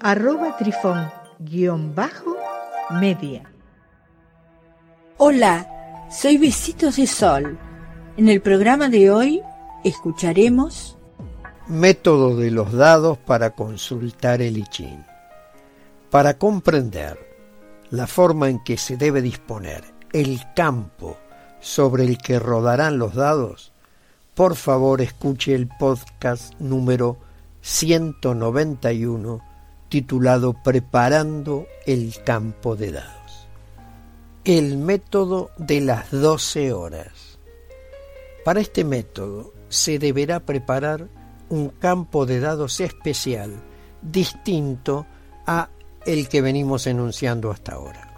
arroba trifón-media. Hola, soy Besitos de Sol. En el programa de hoy escucharemos Método de los dados para consultar el I Ching. Para comprender la forma en que se debe disponer el campo sobre el que rodarán los dados, por favor escuche el podcast número 191 titulado Preparando el campo de dados. El método de las 12 horas. Para este método se deberá preparar un campo de dados especial distinto a el que venimos enunciando hasta ahora.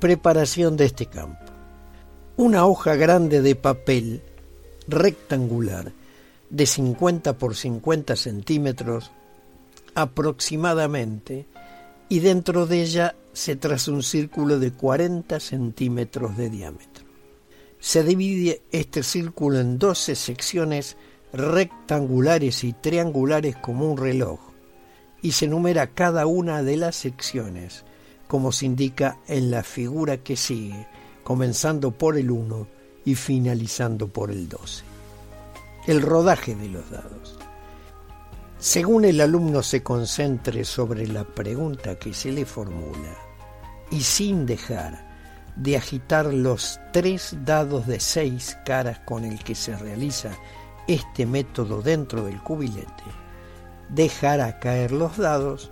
Preparación de este campo. Una hoja grande de papel rectangular de 50 por 50 centímetros aproximadamente y dentro de ella se traza un círculo de 40 centímetros de diámetro. Se divide este círculo en 12 secciones rectangulares y triangulares como un reloj y se numera cada una de las secciones como se indica en la figura que sigue, comenzando por el 1 y finalizando por el 12. El rodaje de los dados. Según el alumno se concentre sobre la pregunta que se le formula y sin dejar de agitar los tres dados de seis caras con el que se realiza este método dentro del cubilete, dejará caer los dados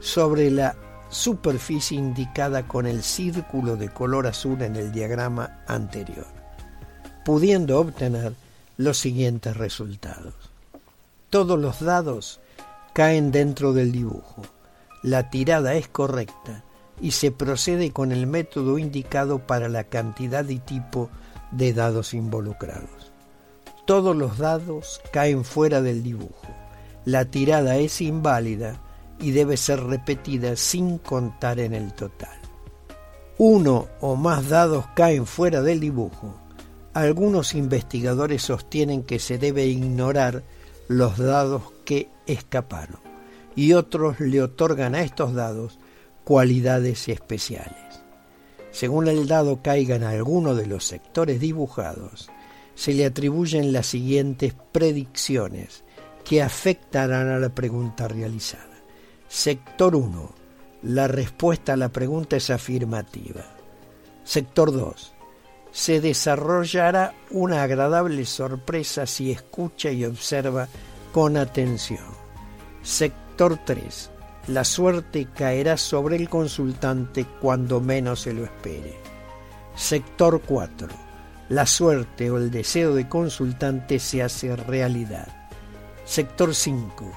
sobre la superficie indicada con el círculo de color azul en el diagrama anterior, pudiendo obtener los siguientes resultados. Todos los dados caen dentro del dibujo. La tirada es correcta y se procede con el método indicado para la cantidad y tipo de dados involucrados. Todos los dados caen fuera del dibujo. La tirada es inválida y debe ser repetida sin contar en el total. Uno o más dados caen fuera del dibujo. Algunos investigadores sostienen que se debe ignorar los dados que escaparon y otros le otorgan a estos dados cualidades especiales. Según el dado caiga en alguno de los sectores dibujados, se le atribuyen las siguientes predicciones que afectarán a la pregunta realizada. Sector 1. La respuesta a la pregunta es afirmativa. Sector 2. Se desarrollará una agradable sorpresa si escucha y observa con atención. Sector 3. La suerte caerá sobre el consultante cuando menos se lo espere. Sector 4. La suerte o el deseo de consultante se hace realidad. Sector 5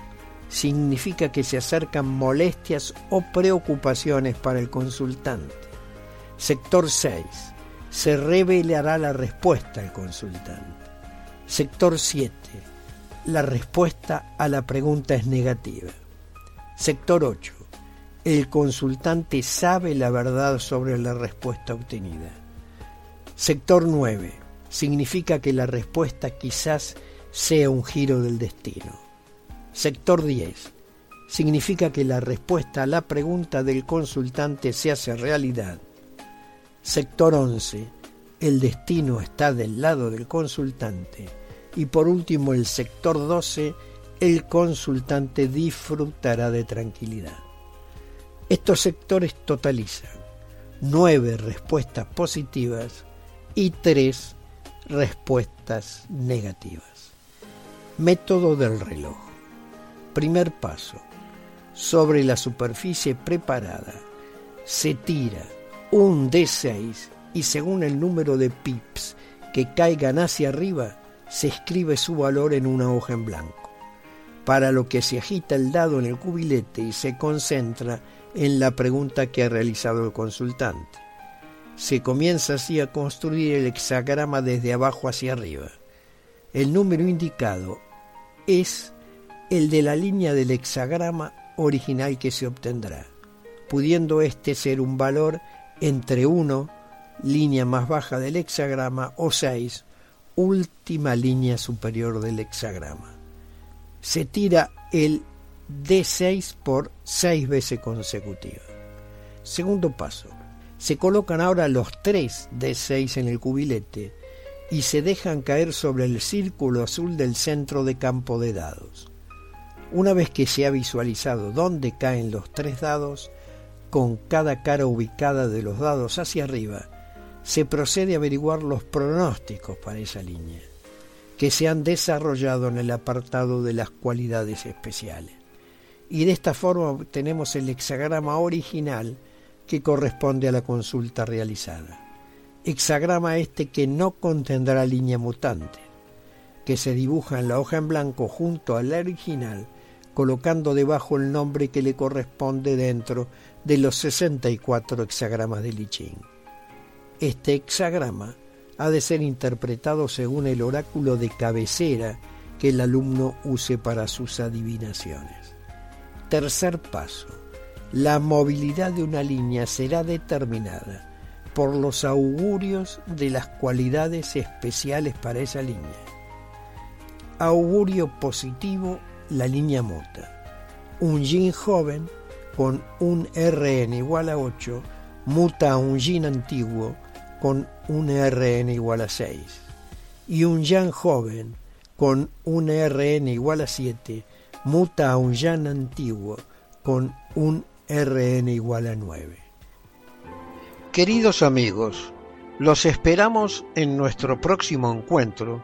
significa que se acercan molestias o preocupaciones para el consultante. Sector 6. Se revelará la respuesta al consultante. Sector 7. La respuesta a la pregunta es negativa. Sector 8. El consultante sabe la verdad sobre la respuesta obtenida. Sector 9. Significa que la respuesta quizás sea un giro del destino. Sector 10. Significa que la respuesta a la pregunta del consultante se hace realidad. Sector 11. El destino está del lado del consultante. Y por último, el sector 12. El consultante disfrutará de tranquilidad. Estos sectores totalizan nueve respuestas positivas y tres respuestas negativas. Método del reloj. Primer paso. Sobre la superficie preparada se tira un D6 y según el número de pips que caigan hacia arriba, se escribe su valor en una hoja en blanco. Para lo que se agita el dado en el cubilete y se concentra en la pregunta que ha realizado el consultante. Se comienza así a construir el hexagrama desde abajo hacia arriba. El número indicado es el de la línea del hexagrama original que se obtendrá, pudiendo este ser un valor entre 1, línea más baja del hexagrama, o 6, última línea superior del hexagrama. Se tira el D6 por 6 veces consecutivas. Segundo paso. Se colocan ahora los 3 D6 en el cubilete y se dejan caer sobre el círculo azul del centro de campo de dados. Una vez que se ha visualizado dónde caen los tres dados, con cada cara ubicada de los dados hacia arriba, se procede a averiguar los pronósticos para esa línea, que se han desarrollado en el apartado de las cualidades especiales. Y de esta forma obtenemos el hexagrama original que corresponde a la consulta realizada. Hexagrama este que no contendrá línea mutante, que se dibuja en la hoja en blanco junto al original, colocando debajo el nombre que le corresponde dentro de los 64 hexagramas de Lichín. Este hexagrama ha de ser interpretado según el oráculo de cabecera que el alumno use para sus adivinaciones. Tercer paso. La movilidad de una línea será determinada por los augurios de las cualidades especiales para esa línea. Augurio positivo, la línea mota. Un yin joven con un RN igual a 8 muta a un yin antiguo con un RN igual a 6 y un yang joven con un RN igual a 7 muta a un yang antiguo con un RN igual a 9. Queridos amigos, los esperamos en nuestro próximo encuentro